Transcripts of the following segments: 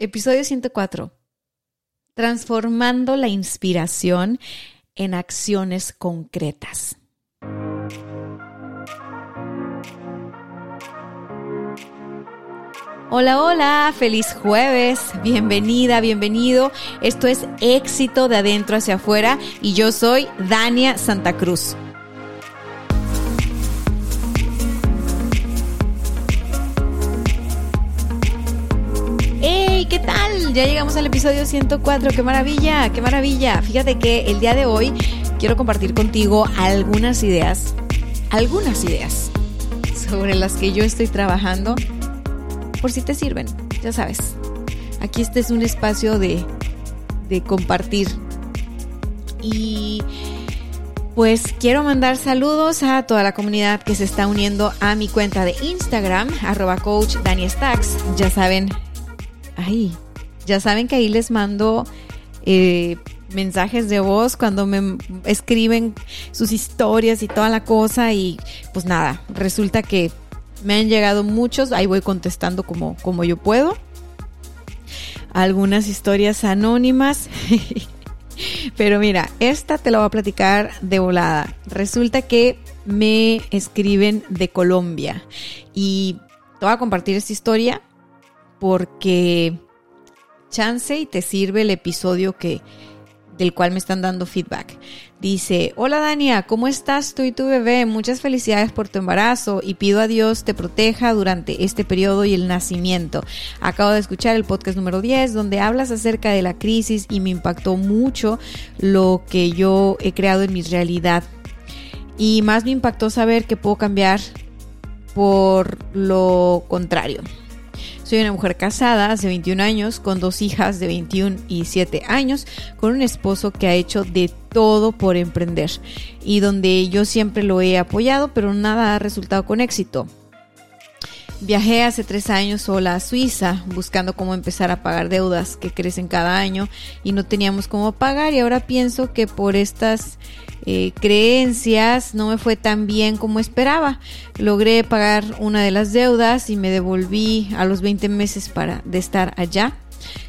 Episodio 104. Transformando la inspiración en acciones concretas. Hola, hola, feliz jueves, bienvenida, bienvenido. Esto es éxito de adentro hacia afuera y yo soy Dania Santa Cruz. Ya llegamos al episodio 104, qué maravilla, qué maravilla. Fíjate que el día de hoy quiero compartir contigo algunas ideas, algunas ideas sobre las que yo estoy trabajando por si te sirven, ya sabes. Aquí este es un espacio de, de compartir. Y pues quiero mandar saludos a toda la comunidad que se está uniendo a mi cuenta de Instagram, arroba coach Dani. Ya saben, ahí, ya saben que ahí les mando eh, mensajes de voz cuando me escriben sus historias y toda la cosa. Y pues nada, resulta que me han llegado muchos, ahí voy contestando como, como yo puedo. Algunas historias anónimas. Pero mira, esta te la voy a platicar de volada. Resulta que me escriben de Colombia y te voy a compartir esta historia porque chance y te sirve el episodio que del cual me están dando feedback. Dice, hola Dania, ¿cómo estás tú y tu bebé? Muchas felicidades por tu embarazo y pido a Dios te proteja durante este periodo y el nacimiento. Acabo de escuchar el podcast número 10 donde hablas acerca de la crisis y me impactó mucho lo que yo he creado en mi realidad. Y más me impactó saber que puedo cambiar por lo contrario. Soy una mujer casada hace 21 años, con dos hijas de 21 y 7 años, con un esposo que ha hecho de todo por emprender y donde yo siempre lo he apoyado, pero nada ha resultado con éxito. Viajé hace tres años sola a Suiza buscando cómo empezar a pagar deudas que crecen cada año y no teníamos cómo pagar y ahora pienso que por estas eh, creencias no me fue tan bien como esperaba. Logré pagar una de las deudas y me devolví a los 20 meses para de estar allá.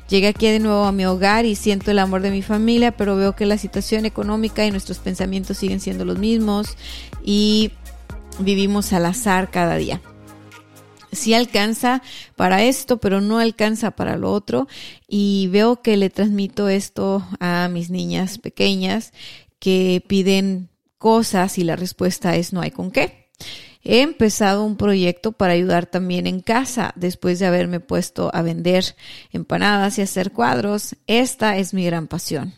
Llegué aquí de nuevo a mi hogar y siento el amor de mi familia, pero veo que la situación económica y nuestros pensamientos siguen siendo los mismos y vivimos al azar cada día sí alcanza para esto, pero no alcanza para lo otro. Y veo que le transmito esto a mis niñas pequeñas que piden cosas y la respuesta es no hay con qué. He empezado un proyecto para ayudar también en casa después de haberme puesto a vender empanadas y hacer cuadros. Esta es mi gran pasión.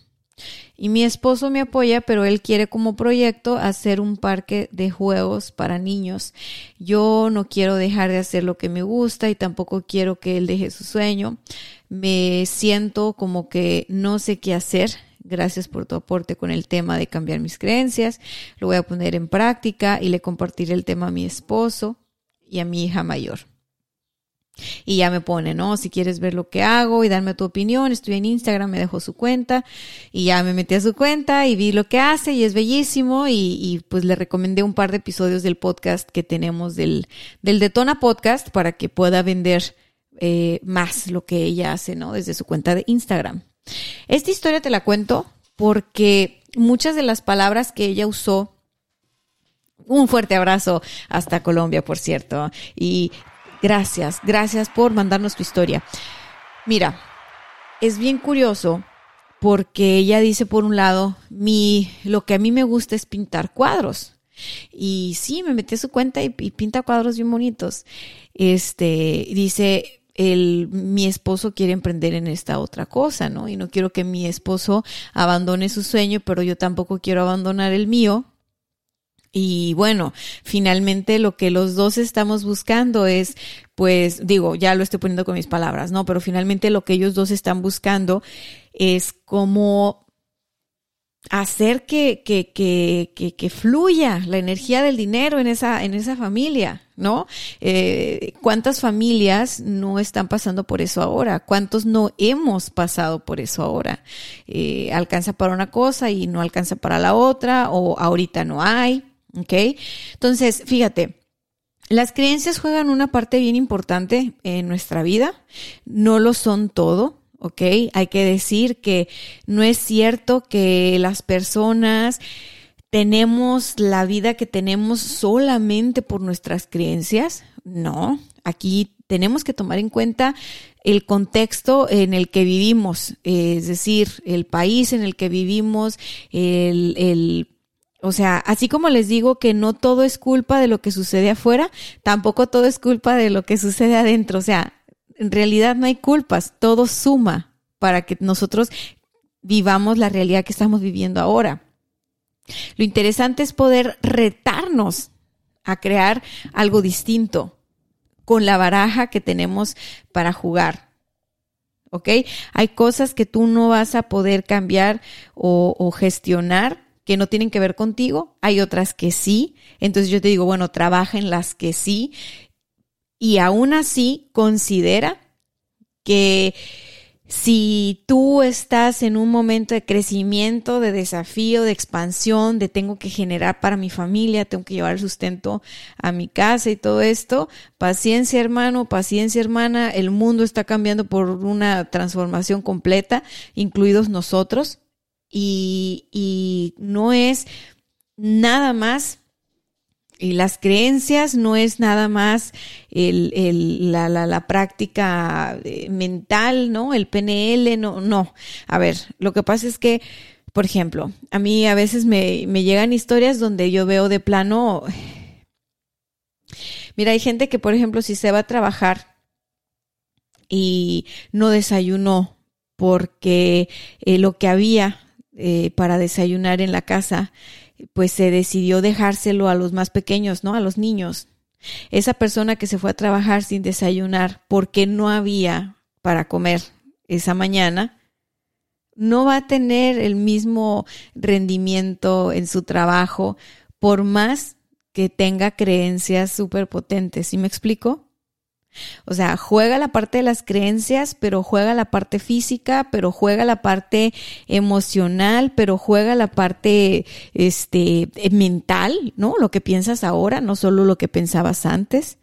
Y mi esposo me apoya, pero él quiere como proyecto hacer un parque de juegos para niños. Yo no quiero dejar de hacer lo que me gusta y tampoco quiero que él deje su sueño. Me siento como que no sé qué hacer. Gracias por tu aporte con el tema de cambiar mis creencias. Lo voy a poner en práctica y le compartiré el tema a mi esposo y a mi hija mayor. Y ya me pone, ¿no? Si quieres ver lo que hago y darme tu opinión, estoy en Instagram, me dejó su cuenta y ya me metí a su cuenta y vi lo que hace y es bellísimo y, pues le recomendé un par de episodios del podcast que tenemos del, del Detona Podcast para que pueda vender eh, más lo que ella hace, ¿no? Desde su cuenta de Instagram. Esta historia te la cuento porque muchas de las palabras que ella usó un fuerte abrazo hasta Colombia, por cierto. Y Gracias, gracias por mandarnos tu historia. Mira, es bien curioso porque ella dice por un lado, mi, lo que a mí me gusta es pintar cuadros. Y sí, me metí a su cuenta y, pinta cuadros bien bonitos. Este, dice, el, mi esposo quiere emprender en esta otra cosa, ¿no? Y no quiero que mi esposo abandone su sueño, pero yo tampoco quiero abandonar el mío Y bueno, finalmente lo que los dos estamos buscando es, pues digo, ya lo estoy poniendo con mis palabras, ¿no? Pero finalmente lo que ellos dos están buscando es cómo hacer que, que, que, que, fluya la energía del dinero en esa, en esa familia, ¿no? Eh, ¿Cuántas familias no están pasando por eso ahora? ¿Cuántos no hemos pasado por eso ahora? Eh, alcanza para una cosa y no alcanza para la otra, o ahorita no hay, ¿ok? Entonces, fíjate. Las creencias juegan una parte bien importante en nuestra vida, no lo son todo, ¿ok? Hay que decir que no es cierto que las personas tenemos la vida que tenemos solamente por nuestras creencias. No, aquí tenemos que tomar en cuenta el contexto en el que vivimos, es decir, el país en el que vivimos, el, el o sea, así como les digo que no todo es culpa de lo que sucede afuera, tampoco todo es culpa de lo que sucede adentro. O sea, en realidad no hay culpas, todo suma para que nosotros vivamos la realidad que estamos viviendo ahora. Lo interesante es poder retarnos a crear algo distinto con la baraja que tenemos para jugar. ¿Ok? Hay cosas que tú no vas a poder cambiar o, o gestionar que no tienen que ver contigo, hay otras que sí. Entonces yo te digo, bueno, trabaja en las que sí y aún así considera que si tú estás en un momento de crecimiento, de desafío, de expansión, de tengo que generar para mi familia, tengo que llevar el sustento a mi casa y todo esto, paciencia hermano, paciencia hermana, el mundo está cambiando por una transformación completa, incluidos nosotros, y, y no es nada más y las creencias no es nada más el, el, la, la, la, práctica eh, mental, ¿no? El PNL, no, no. A ver, lo que pasa es que, por ejemplo, a mí a veces me, me llegan historias donde yo veo de plano, mira, hay gente que, por ejemplo, si se va a trabajar y no desayunó porque eh, lo que había eh, para desayunar en la casa pues se decidió dejárselo a los más pequeños, ¿no? A los niños. Esa persona que se fue a trabajar sin desayunar porque no había para comer esa mañana, no va a tener el mismo rendimiento en su trabajo por más que tenga creencias súper potentes. ¿Sí me explico? O sea, juega la parte de las creencias, pero juega la parte física, pero juega la parte emocional, pero juega la parte este mental, ¿no? Lo que piensas ahora, no solo lo que pensabas antes.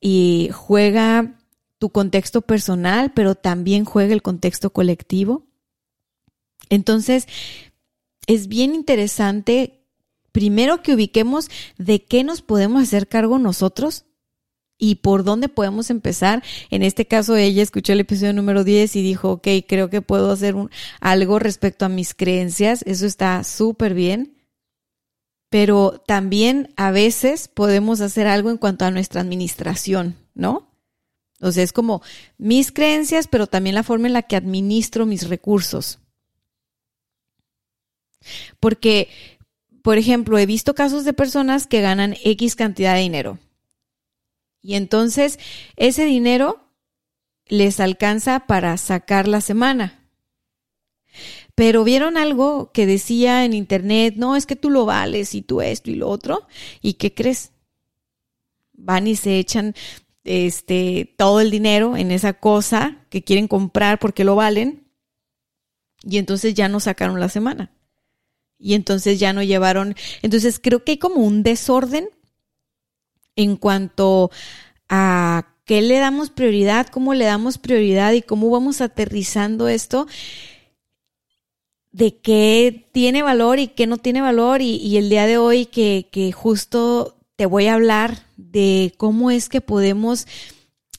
Y juega tu contexto personal, pero también juega el contexto colectivo. Entonces, es bien interesante primero que ubiquemos de qué nos podemos hacer cargo nosotros y por dónde podemos empezar. En este caso, ella escuchó el episodio número 10 y dijo, ok, creo que puedo hacer algo respecto a mis creencias. Eso está súper bien. Pero también a veces podemos hacer algo en cuanto a nuestra administración, ¿no? O sea, es como mis creencias, pero también la forma en la que administro mis recursos. Porque, por ejemplo, he visto casos de personas que ganan X cantidad de dinero y entonces ese dinero les alcanza para sacar la semana. Pero vieron algo que decía en internet, no, es que tú lo vales y tú esto y lo otro. ¿Y qué crees? Van y se echan este todo el dinero en esa cosa que quieren comprar porque lo valen. Y entonces ya no sacaron la semana. Y entonces ya no llevaron. Entonces creo que hay como un desorden en cuanto a qué le damos prioridad, cómo le damos prioridad y cómo vamos aterrizando esto de qué tiene valor y qué no tiene valor. Y, el día de hoy que, que justo te voy a hablar de cómo es que podemos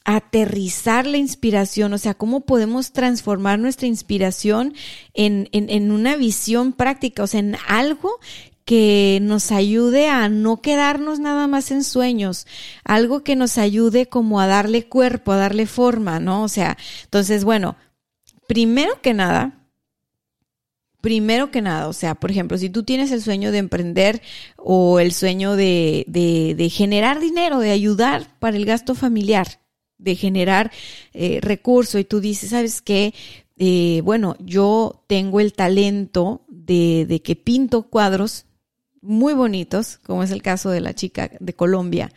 aterrizar la inspiración, o sea, cómo podemos transformar nuestra inspiración en, en, en, una visión práctica, o sea, en algo que nos ayude a no quedarnos nada más en sueños, algo que nos ayude como a darle cuerpo, a darle forma, ¿no? O sea, entonces, bueno, primero que nada, primero que nada, o sea, por ejemplo, si tú tienes el sueño de emprender o el sueño de, de, generar dinero, de ayudar para el gasto familiar, de generar eh, recursos y tú dices, ¿sabes qué? Eh, bueno, yo tengo el talento de, de que pinto cuadros muy bonitos, como es el caso de la chica de Colombia.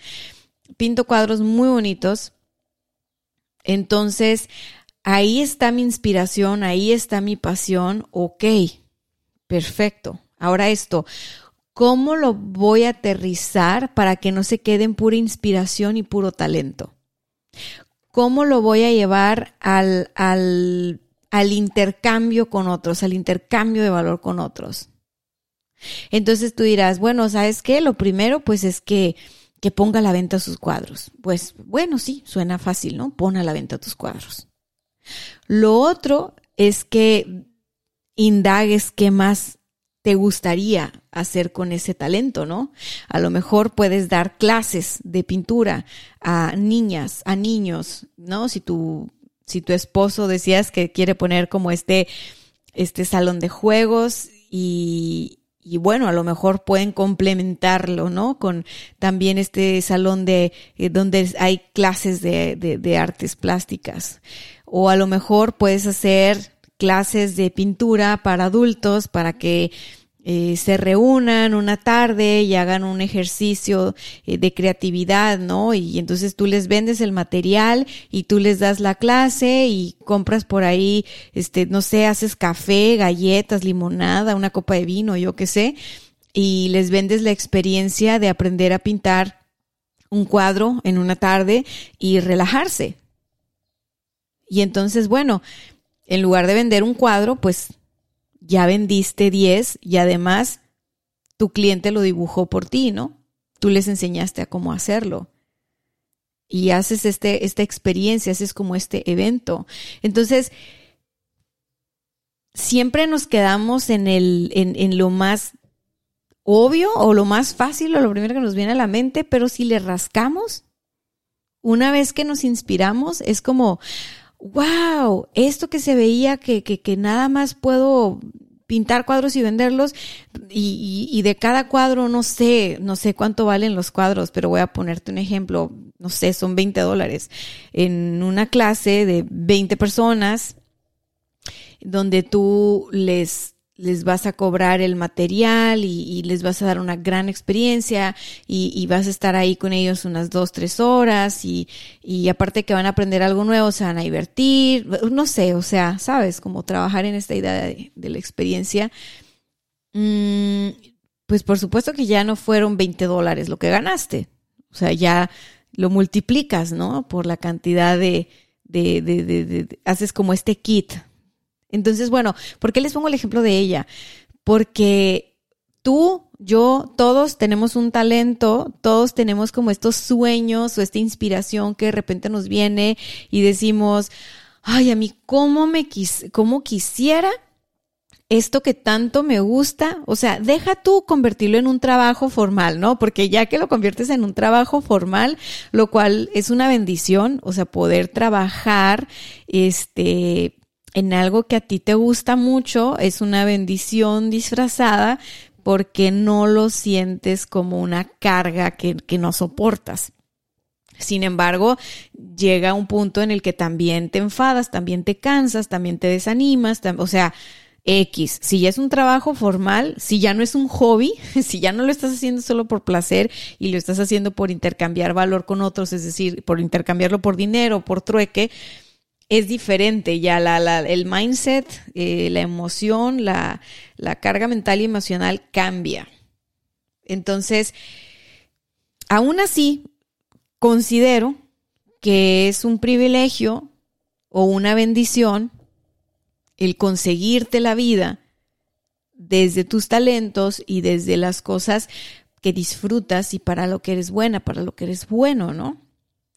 Pinto cuadros muy bonitos. Entonces, ahí está mi inspiración, ahí está mi pasión. Ok, perfecto. Ahora esto, ¿cómo lo voy a aterrizar para que no se quede en pura inspiración y puro talento? ¿Cómo lo voy a llevar al, al, al intercambio con otros, al intercambio de valor con otros? Entonces tú dirás, bueno, ¿sabes qué? Lo primero pues es que, que ponga a la venta sus cuadros. Pues bueno, sí, suena fácil, ¿no? Pon a la venta tus cuadros. Lo otro es que indagues qué más te gustaría hacer con ese talento, ¿no? A lo mejor puedes dar clases de pintura a niñas, a niños, ¿no? Si tu, si tu esposo decías que quiere poner como este, este salón de juegos y, y bueno, a lo mejor pueden complementarlo, ¿no? Con también este salón de eh, donde hay clases de, de, artes plásticas. O a lo mejor puedes hacer clases de pintura para adultos para que eh, se reúnan una tarde y hagan un ejercicio eh, de creatividad, ¿no? Y entonces tú les vendes el material y tú les das la clase y compras por ahí, este, no sé, haces café, galletas, limonada, una copa de vino, yo qué sé, y les vendes la experiencia de aprender a pintar un cuadro en una tarde y relajarse. Y entonces, bueno, en lugar de vender un cuadro, pues ya vendiste 10 y además tu cliente lo dibujó por ti, ¿no? Tú les enseñaste a cómo hacerlo. Y haces este, esta experiencia, haces como este evento. Entonces, siempre nos quedamos en, el, en, en lo más obvio o lo más fácil o lo primero que nos viene a la mente, pero si le rascamos, una vez que nos inspiramos, es como, wow, esto que se veía que, que, que nada más puedo pintar cuadros y venderlos y, y, de cada cuadro no sé, no sé cuánto valen los cuadros, pero voy a ponerte un ejemplo, no sé, son 20 dólares. En una clase de 20 personas donde tú les les vas a cobrar el material y, les vas a dar una gran experiencia y, vas a estar ahí con ellos unas dos, tres horas y, aparte que van a aprender algo nuevo, se van a divertir, no sé, o sea, sabes, como trabajar en esta idea de, la experiencia. Mm, pues por supuesto que ya no fueron 20 dólares lo que ganaste, o sea, ya lo multiplicas, ¿no? Por la cantidad de, de, de haces como este kit entonces, bueno, ¿por qué les pongo el ejemplo de ella? Porque tú, yo, todos tenemos un talento, todos tenemos como estos sueños o esta inspiración que de repente nos viene y decimos, ay, a mí, ¿cómo me quis cómo quisiera esto que tanto me gusta, o sea, deja tú convertirlo en un trabajo formal, ¿no? Porque ya que lo conviertes en un trabajo formal, lo cual es una bendición, o sea, poder trabajar, este, en algo que a ti te gusta mucho, es una bendición disfrazada porque no lo sientes como una carga que, no soportas. Sin embargo, llega un punto en el que también te enfadas, también te cansas, también te desanimas, o sea, X, si ya es un trabajo formal, si ya no es un hobby, si ya no lo estás haciendo solo por placer y lo estás haciendo por intercambiar valor con otros, es decir, por intercambiarlo por dinero, por trueque, es diferente ya la, la el mindset, eh, la emoción, la, la carga mental y emocional cambia. Entonces, aún así, considero que es un privilegio o una bendición el conseguirte la vida desde tus talentos y desde las cosas que disfrutas y para lo que eres buena, para lo que eres bueno, ¿no?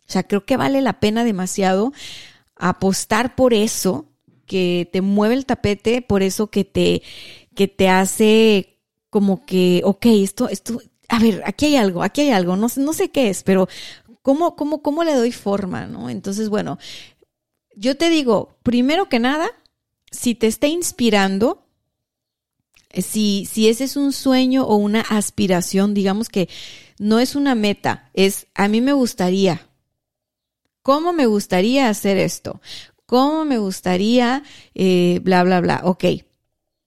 O sea, creo que vale la pena demasiado apostar por eso que te mueve el tapete, por eso que te, que te hace como que, ok, esto, esto, a ver, aquí hay algo, aquí hay algo, no, no sé qué es, pero ¿cómo, cómo, cómo le doy forma, no? Entonces, bueno, yo te digo, primero que nada, si te está inspirando, Eh, si, si ese es un sueño o una aspiración, digamos que no es una meta, es a mí me gustaría. ¿Cómo me gustaría hacer esto? ¿Cómo me gustaría, eh, bla, bla, bla? Ok,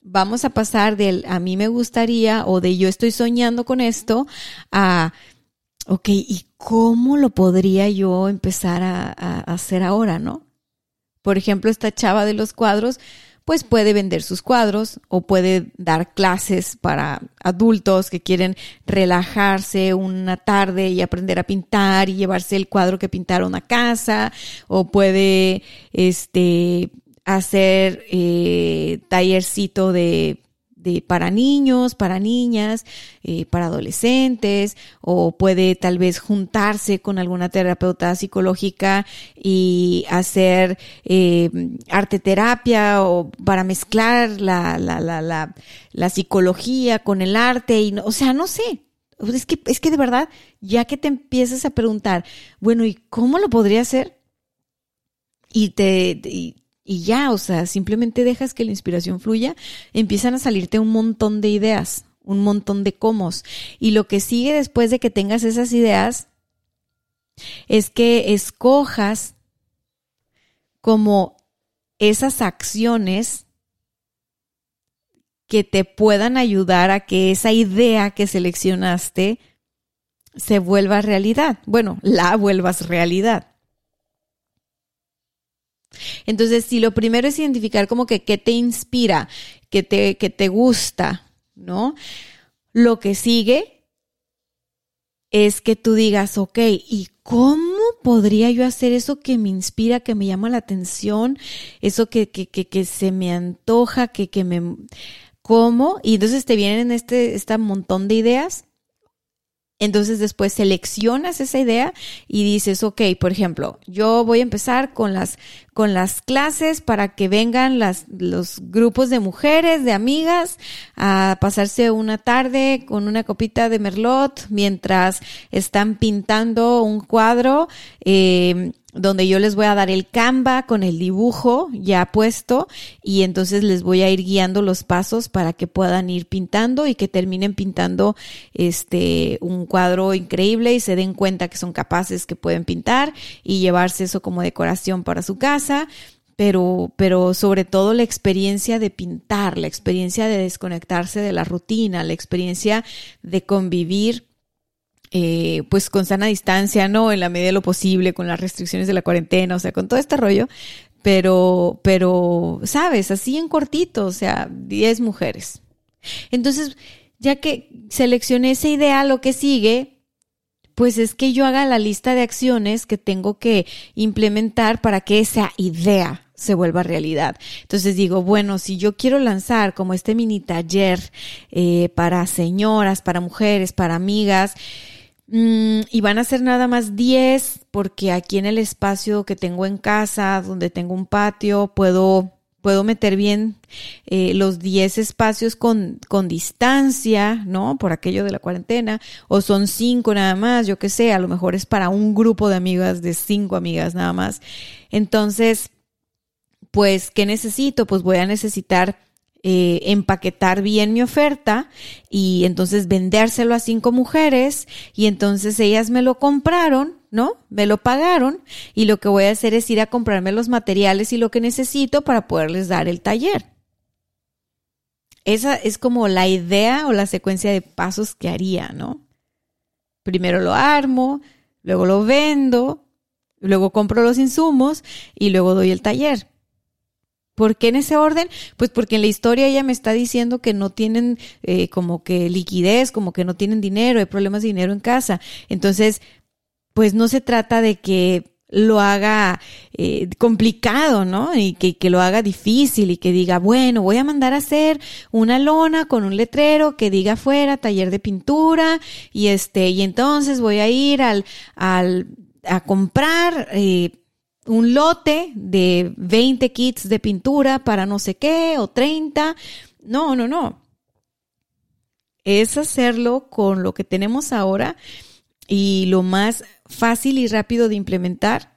vamos a pasar del a mí me gustaría o de yo estoy soñando con esto a, ok, ¿y cómo lo podría yo empezar a, a hacer ahora, no? Por ejemplo, esta chava de los cuadros, pues puede vender sus cuadros o puede dar clases para adultos que quieren relajarse una tarde y aprender a pintar y llevarse el cuadro que pintaron a casa o puede este hacer eh, tallercito de de, para niños, para niñas, eh, para adolescentes, o puede tal vez juntarse con alguna terapeuta psicológica y hacer eh, arte terapia o para mezclar la, la, la, la, la psicología con el arte, y, o sea, no sé. Es que, es que de verdad, ya que te empiezas a preguntar, bueno, ¿y cómo lo podría hacer? Y te, ya, o sea, simplemente dejas que la inspiración fluya, empiezan a salirte un montón de ideas, un montón de cómo. Y lo que sigue después de que tengas esas ideas es que escojas como esas acciones que te puedan ayudar a que esa idea que seleccionaste se vuelva realidad. Bueno, la vuelvas realidad. Entonces, si lo primero es identificar como que qué te inspira, qué te, que te gusta, ¿no? Lo que sigue es que tú digas, ok, ¿y cómo podría yo hacer eso que me inspira, que me llama la atención, eso que, que, que, que se me antoja, que, que me... ¿Cómo? Y entonces te vienen este, este montón de ideas entonces después seleccionas esa idea y dices, ok, por ejemplo, yo voy a empezar con las, con las clases para que vengan las, los grupos de mujeres, de amigas, a pasarse una tarde con una copita de merlot mientras están pintando un cuadro. Eh, donde yo les voy a dar el Canva con el dibujo ya puesto y entonces les voy a ir guiando los pasos para que puedan ir pintando y que terminen pintando este un cuadro increíble y se den cuenta que son capaces que pueden pintar y llevarse eso como decoración para su casa. Pero, pero sobre todo la experiencia de pintar, la experiencia de desconectarse de la rutina, la experiencia de convivir eh, pues con sana distancia, ¿no? En la medida de lo posible, con las restricciones de la cuarentena, o sea, con todo este rollo. Pero, pero, sabes, así en cortito, o sea, 10 mujeres. Entonces, ya que seleccioné esa idea, lo que sigue, pues es que yo haga la lista de acciones que tengo que implementar para que esa idea se vuelva realidad. Entonces digo, bueno, si yo quiero lanzar como este mini taller eh, para señoras, para mujeres, para amigas, y van a ser nada más 10 porque aquí en el espacio que tengo en casa, donde tengo un patio, puedo, puedo meter bien eh, los 10 espacios con, con distancia, ¿no? Por aquello de la cuarentena. O son 5 nada más, yo qué sé, a lo mejor es para un grupo de amigas, de 5 amigas nada más. Entonces, pues, ¿qué necesito? Pues voy a necesitar eh, empaquetar bien mi oferta y entonces vendérselo a cinco mujeres y entonces ellas me lo compraron, ¿no? Me lo pagaron y lo que voy a hacer es ir a comprarme los materiales y lo que necesito para poderles dar el taller. Esa es como la idea o la secuencia de pasos que haría, ¿no? Primero lo armo, luego lo vendo, luego compro los insumos y luego doy el taller. ¿Por qué en ese orden? Pues porque en la historia ella me está diciendo que no tienen eh, como que liquidez, como que no tienen dinero, hay problemas de dinero en casa. Entonces, pues no se trata de que lo haga eh, complicado, ¿no? Y que, que, lo haga difícil y que diga, bueno, voy a mandar a hacer una lona con un letrero que diga afuera taller de pintura y este, y entonces voy a ir al, al, a comprar, eh, un lote de 20 kits de pintura para no sé qué o 30. No, no, no. Es hacerlo con lo que tenemos ahora y lo más fácil y rápido de implementar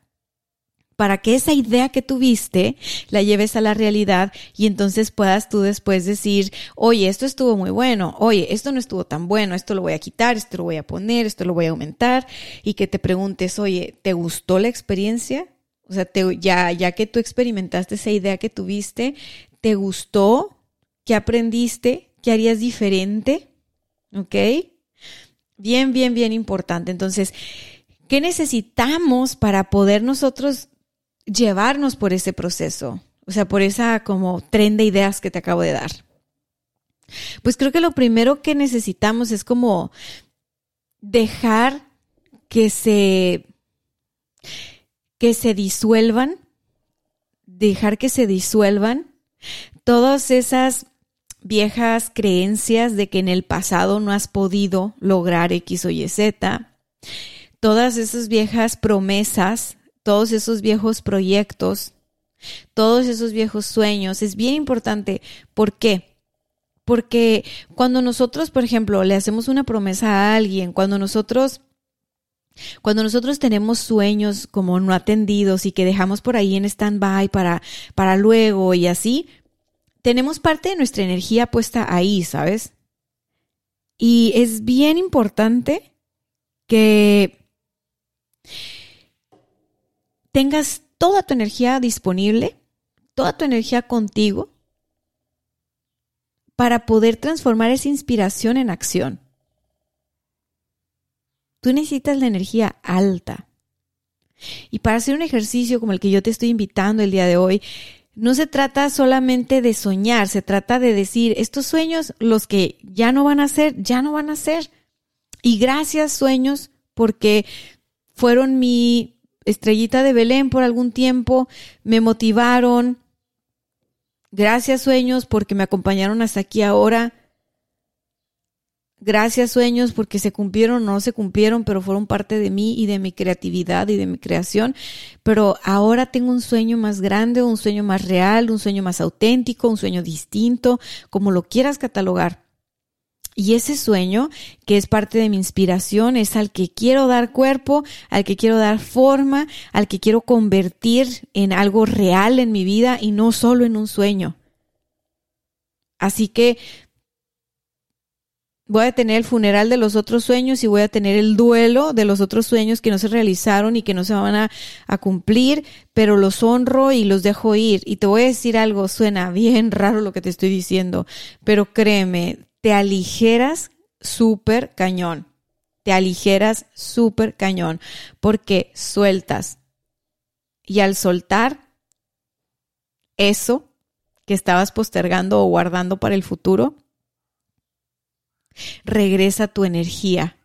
para que esa idea que tuviste la lleves a la realidad y entonces puedas tú después decir, oye, esto estuvo muy bueno, oye, esto no estuvo tan bueno, esto lo voy a quitar, esto lo voy a poner, esto lo voy a aumentar y que te preguntes, oye, ¿te gustó la experiencia? O sea, ya, ya que tú experimentaste esa idea que tuviste, ¿te gustó? ¿Qué aprendiste? ¿Qué harías diferente? ¿Ok? Bien, bien, bien importante. Entonces, ¿qué necesitamos para poder nosotros llevarnos por ese proceso, o sea, por esa como tren de ideas que te acabo de dar. Pues creo que lo primero que necesitamos es como dejar que se que se disuelvan, dejar que se disuelvan todas esas viejas creencias de que en el pasado no has podido lograr X o Y Z, todas esas viejas promesas todos esos viejos proyectos, todos esos viejos sueños. Es bien importante. ¿Por qué? Porque cuando nosotros, por ejemplo, le hacemos una promesa a alguien, cuando nosotros cuando nosotros tenemos sueños como no atendidos y que dejamos por ahí en stand-by para, para luego y así, tenemos parte de nuestra energía puesta ahí, ¿sabes? Y es bien importante que tengas toda tu energía disponible, toda tu energía contigo, para poder transformar esa inspiración en acción. Tú necesitas la energía alta. Y para hacer un ejercicio como el que yo te estoy invitando el día de hoy, no se trata solamente de soñar, se trata de decir, estos sueños, los que ya no van a ser, ya no van a ser. Y gracias sueños porque fueron mi Estrellita de Belén por algún tiempo, me motivaron. Gracias sueños porque me acompañaron hasta aquí ahora. Gracias sueños porque se cumplieron no se cumplieron, pero fueron parte de mí y de mi creatividad y de mi creación. Pero ahora tengo un sueño más grande, un sueño más real, un sueño más auténtico, un sueño distinto, como lo quieras catalogar. Y ese sueño, que es parte de mi inspiración, es al que quiero dar cuerpo, al que quiero dar forma, al que quiero convertir en algo real en mi vida y no solo en un sueño. Así que voy a tener el funeral de los otros sueños y voy a tener el duelo de los otros sueños que no se realizaron y que no se van a, cumplir, pero los honro y los dejo ir. Y te voy a decir algo, suena bien raro lo que te estoy diciendo, pero créeme, te aligeras súper cañón. Te aligeras súper cañón porque sueltas. Y al soltar eso que estabas postergando o guardando para el futuro, regresa tu energía.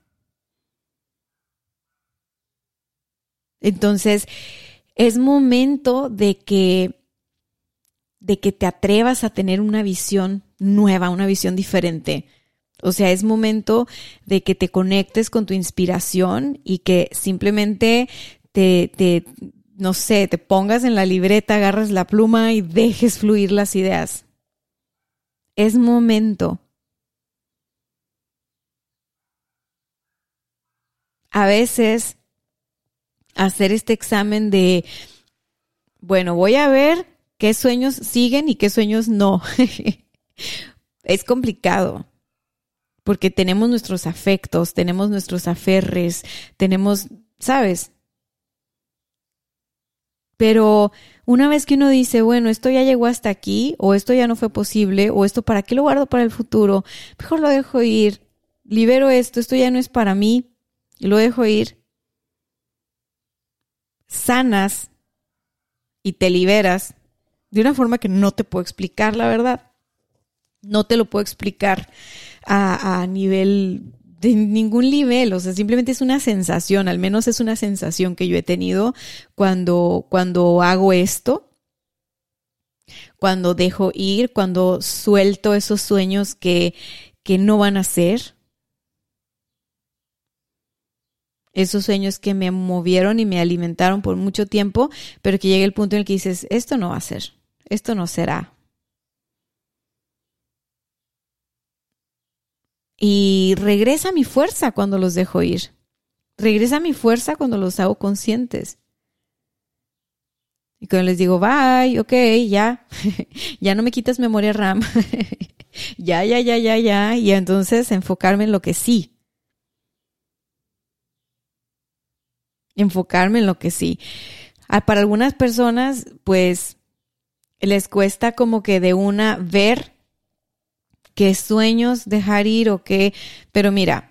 Entonces, es momento de que de que te atrevas a tener una visión nueva, una visión diferente. O sea, es momento de que te conectes con tu inspiración y que simplemente te, te, no sé, te pongas en la libreta, agarras la pluma y dejes fluir las ideas. Es momento. A veces hacer este examen de, bueno, voy a ver qué sueños siguen y qué sueños no. es complicado porque tenemos nuestros afectos, tenemos nuestros aferres, tenemos, ¿sabes? Pero una vez que uno dice, bueno, esto ya llegó hasta aquí, o esto ya no fue posible, o esto para qué lo guardo para el futuro, mejor lo dejo ir, libero esto, esto ya no es para mí, lo dejo ir, sanas y te liberas de una forma que no te puedo explicar, la verdad. No te lo puedo explicar a, a nivel de ningún nivel, o sea, simplemente es una sensación, al menos es una sensación que yo he tenido cuando, cuando hago esto, cuando dejo ir, cuando suelto esos sueños que, que no van a ser, esos sueños que me movieron y me alimentaron por mucho tiempo, pero que llega el punto en el que dices, esto no va a ser, esto no será, Y regresa mi fuerza cuando los dejo ir. Regresa mi fuerza cuando los hago conscientes. Y cuando les digo, bye, ok, ya, ya no me quitas memoria RAM, ya, ya, ya, ya, ya, y entonces enfocarme en lo que sí. Enfocarme en lo que sí. Para algunas personas, pues, les cuesta como que de una ver qué sueños dejar ir o qué, pero mira,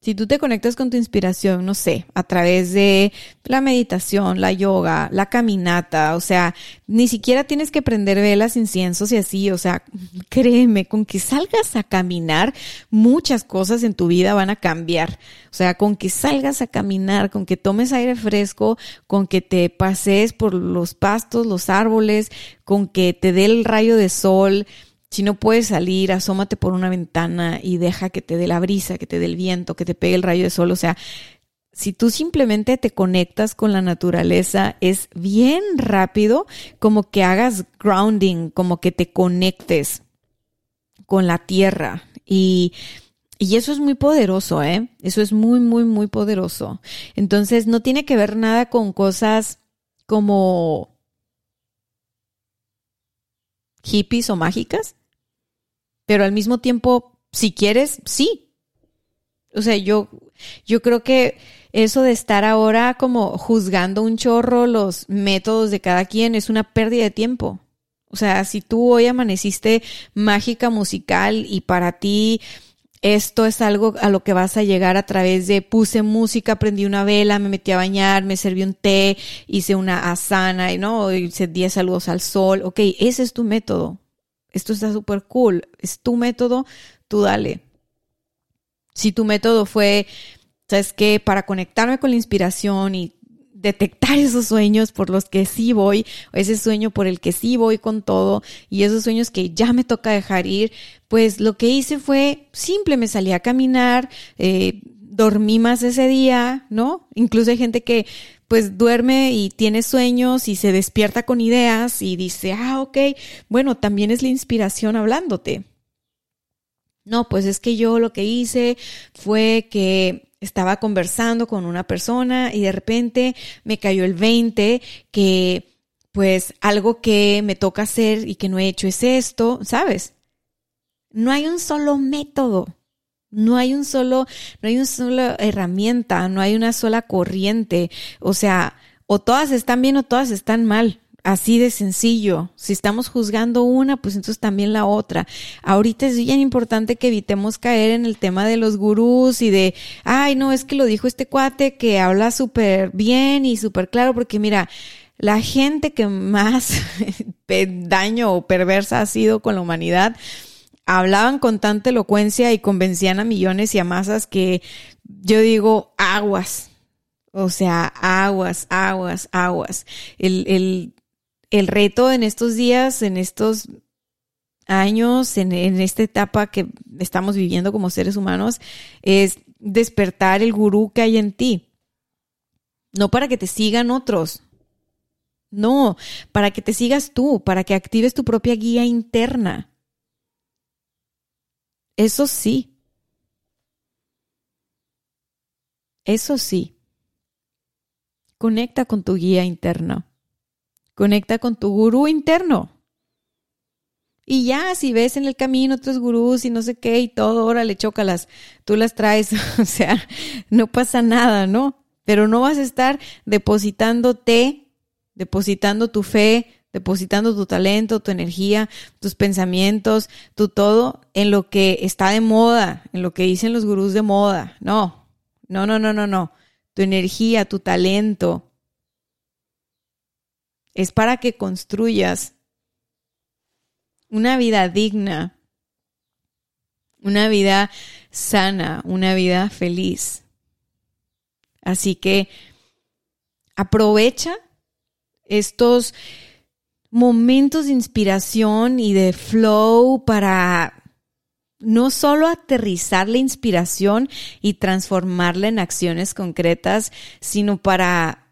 si tú te conectas con tu inspiración, no sé, a través de la meditación, la yoga, la caminata, o sea, ni siquiera tienes que prender velas, inciensos y así, o sea, créeme, con que salgas a caminar, muchas cosas en tu vida van a cambiar. O sea, con que salgas a caminar, con que tomes aire fresco, con que te pasees por los pastos, los árboles, con que te dé el rayo de sol, si no puedes salir, asómate por una ventana y deja que te dé la brisa, que te dé el viento, que te pegue el rayo de sol. O sea, si tú simplemente te conectas con la naturaleza, es bien rápido como que hagas grounding, como que te conectes con la tierra. Y, y eso es muy poderoso, ¿eh? Eso es muy, muy, muy poderoso. Entonces, no tiene que ver nada con cosas como hippies o mágicas, pero al mismo tiempo, si quieres, sí. O sea, yo, yo creo que eso de estar ahora como juzgando un chorro los métodos de cada quien es una pérdida de tiempo. O sea, si tú hoy amaneciste mágica musical y para ti esto es algo a lo que vas a llegar a través de puse música, prendí una vela, me metí a bañar, me serví un té, hice una asana y no, hice 10 saludos al sol. Ok, ese es tu método esto está súper cool, es tu método, tú dale. Si tu método fue, ¿sabes qué? Para conectarme con la inspiración y detectar esos sueños por los que sí voy, ese sueño por el que sí voy con todo y esos sueños que ya me toca dejar ir, pues lo que hice fue simple, me salí a caminar, eh, dormí más ese día, ¿no? Incluso hay gente que pues duerme y tiene sueños y se despierta con ideas y dice, ah, ok, bueno, también es la inspiración hablándote. No, pues es que yo lo que hice fue que estaba conversando con una persona y de repente me cayó el 20 que pues algo que me toca hacer y que no he hecho es esto, ¿sabes? No hay un solo método. No hay un solo, no hay una sola herramienta, no hay una sola corriente. O sea, o todas están bien o todas están mal. Así de sencillo. Si estamos juzgando una, pues entonces también la otra. Ahorita es bien importante que evitemos caer en el tema de los gurús y de, ay, no, es que lo dijo este cuate que habla súper bien y súper claro, porque mira, la gente que más daño o perversa ha sido con la humanidad hablaban con tanta elocuencia y convencían a millones y a masas que yo digo aguas. O sea, aguas, aguas, aguas. El, el, el reto en estos días, en estos años, en, en, esta etapa que estamos viviendo como seres humanos, es despertar el gurú que hay en ti. No para que te sigan otros. No, para que te sigas tú, para que actives tu propia guía interna. Eso sí. Eso sí. Conecta con tu guía interno. Conecta con tu gurú interno. Y ya, si ves en el camino otros gurús y no sé qué y todo, órale, chócalas, tú las traes, o sea, no pasa nada, ¿no? Pero no vas a estar depositándote, depositando tu fe, depositando tu talento, tu energía, tus pensamientos, tu todo en lo que está de moda, en lo que dicen los gurús de moda. No, no, no, no, no, no. Tu energía, tu talento es para que construyas una vida digna, una vida sana, una vida feliz. Así que aprovecha estos momentos de inspiración y de flow para no solo aterrizar la inspiración y transformarla en acciones concretas, sino para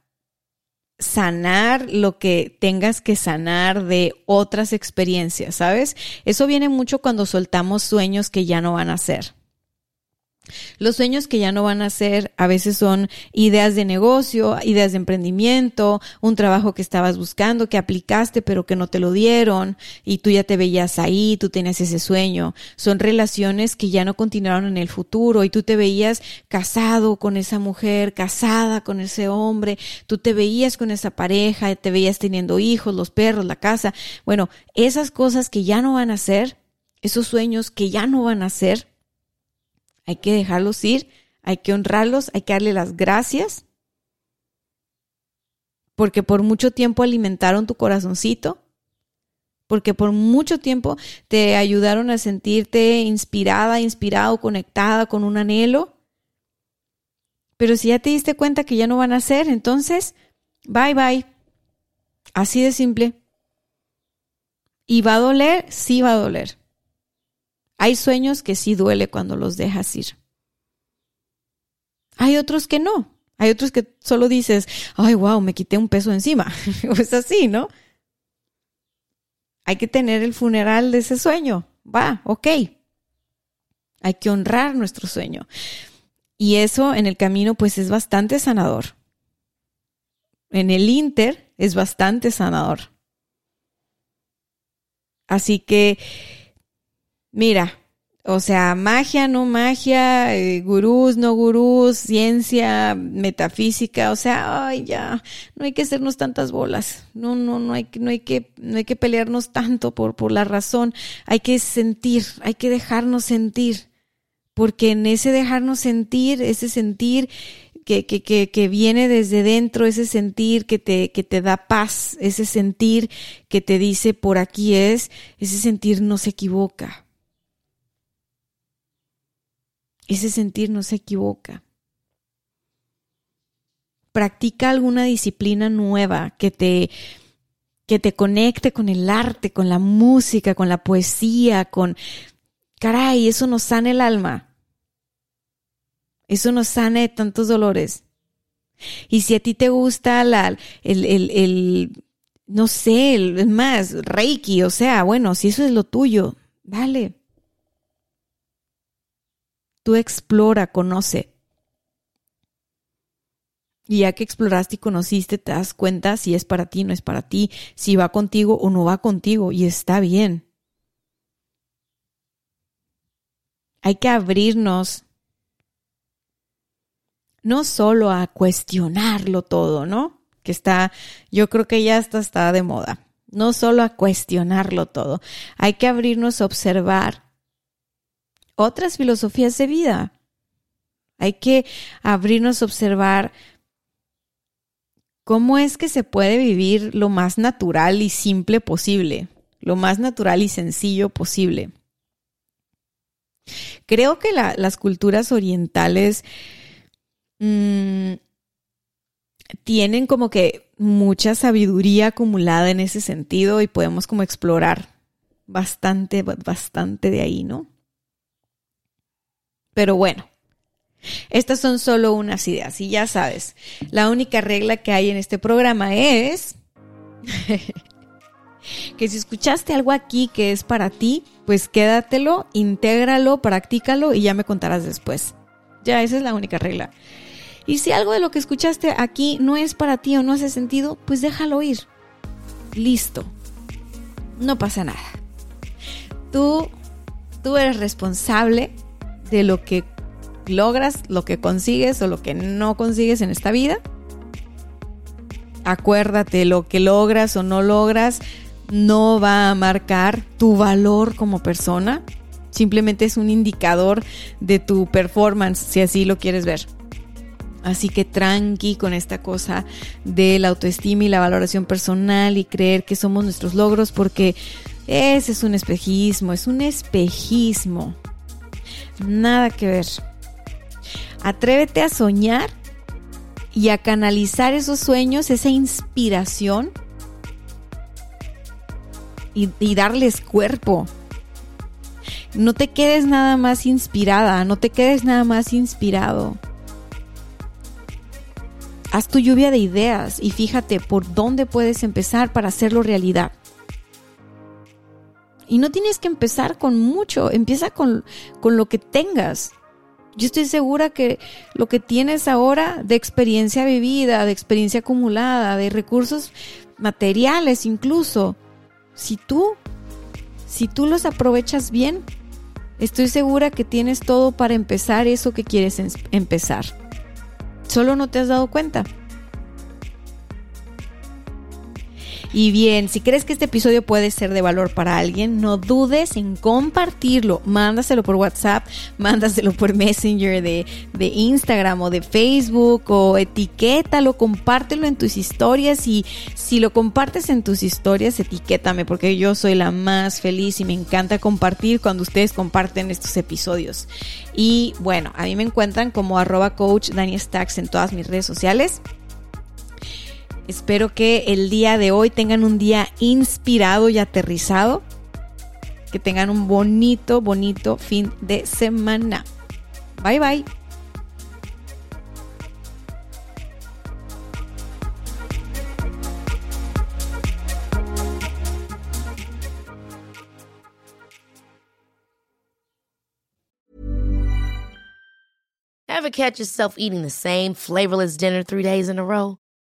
sanar lo que tengas que sanar de otras experiencias, ¿sabes? Eso viene mucho cuando soltamos sueños que ya no van a ser. Los sueños que ya no van a ser a veces son ideas de negocio, ideas de emprendimiento, un trabajo que estabas buscando, que aplicaste pero que no te lo dieron y tú ya te veías ahí, tú tenías ese sueño. Son relaciones que ya no continuaron en el futuro y tú te veías casado con esa mujer, casada con ese hombre, tú te veías con esa pareja, te veías teniendo hijos, los perros, la casa. Bueno, esas cosas que ya no van a ser, esos sueños que ya no van a ser, hay que dejarlos ir, hay que honrarlos, hay que darle las gracias, porque por mucho tiempo alimentaron tu corazoncito, porque por mucho tiempo te ayudaron a sentirte inspirada, inspirado, conectada con un anhelo. Pero si ya te diste cuenta que ya no van a ser, entonces, bye bye. Así de simple. ¿Y va a doler? Sí va a doler. Hay sueños que sí duele cuando los dejas ir. Hay otros que no. Hay otros que solo dices, ay, wow, me quité un peso encima. es así, ¿no? Hay que tener el funeral de ese sueño. Va, ok. Hay que honrar nuestro sueño. Y eso en el camino pues es bastante sanador. En el Inter es bastante sanador. Así que Mira, o sea, magia, no magia, eh, gurús, no gurús, ciencia, metafísica, o sea, ay, ya, no hay que hacernos tantas bolas. No, no, no hay, no hay que, no hay que pelearnos tanto por, por la razón. Hay que sentir, hay que dejarnos sentir. Porque en ese dejarnos sentir, ese sentir que, que, que, que viene desde dentro, ese sentir que te, que te da paz, ese sentir que te dice por aquí es, ese sentir no se equivoca ese sentir no se equivoca. Practica alguna disciplina nueva que te, que te conecte con el arte, con la música, con la poesía, con... Caray, eso nos sana el alma. Eso nos sana de tantos dolores. Y si a ti te gusta la, el, el, el, no sé, el, más, Reiki, o sea, bueno, si eso es lo tuyo, dale. Tú explora, conoce. Y ya que exploraste y conociste, te das cuenta si es para ti, no es para ti, si va contigo o no va contigo, y está bien. Hay que abrirnos no solo a cuestionarlo todo, ¿no? Que está, yo creo que ya está, está de moda. No solo a cuestionarlo todo. Hay que abrirnos a observar otras filosofías de vida. Hay que abrirnos a observar cómo es que se puede vivir lo más natural y simple posible, lo más natural y sencillo posible. Creo que las culturas orientales mm, tienen como que mucha sabiduría acumulada en ese sentido y podemos como explorar bastante, bastante de ahí, ¿no? Pero bueno, estas son solo unas ideas y ya sabes, la única regla que hay en este programa es que si escuchaste algo aquí que es para ti, pues quédatelo, intégralo, practícalo y ya me contarás después. Ya, esa es la única regla. Y si algo de lo que escuchaste aquí no es para ti o no hace sentido, pues déjalo ir. Listo. No pasa nada. Tú, tú eres responsable de lo que logras, lo que consigues o lo que no consigues en esta vida. Acuérdate, lo que logras o no logras no va a marcar tu valor como persona. Simplemente es un indicador de tu performance, si así lo quieres ver. Así que tranqui con esta cosa de la autoestima y la valoración personal y creer que somos nuestros logros porque ese es un espejismo, es un espejismo. Nada que ver. Atrévete a soñar y a canalizar esos sueños, esa inspiración y, darles cuerpo. No te quedes nada más inspirada, no te quedes nada más inspirado. Haz tu lluvia de ideas y fíjate por dónde puedes empezar para hacerlo realidad. Y no tienes que empezar con mucho, empieza con, con lo que tengas. Yo estoy segura que lo que tienes ahora de experiencia vivida, de experiencia acumulada, de recursos materiales incluso, si tú, si tú los aprovechas bien, estoy segura que tienes todo para empezar eso que quieres empezar. Solo no te has dado cuenta. Y bien, si crees que este episodio puede ser de valor para alguien, no dudes en compartirlo. Mándaselo por WhatsApp, mándaselo por Messenger de, de Instagram o de Facebook o etiquétalo, compártelo en tus historias y si lo compartes en tus historias, etiquétame porque yo soy la más feliz y me encanta compartir cuando ustedes comparten estos episodios. Y bueno, a mí me encuentran como arroba coach Dani Stacks en todas mis redes sociales. Espero que el día de hoy tengan un día inspirado y aterrizado. Que tengan un bonito, bonito fin de semana. Bye bye. Ever catch yourself eating the same flavorless dinner three days in a row?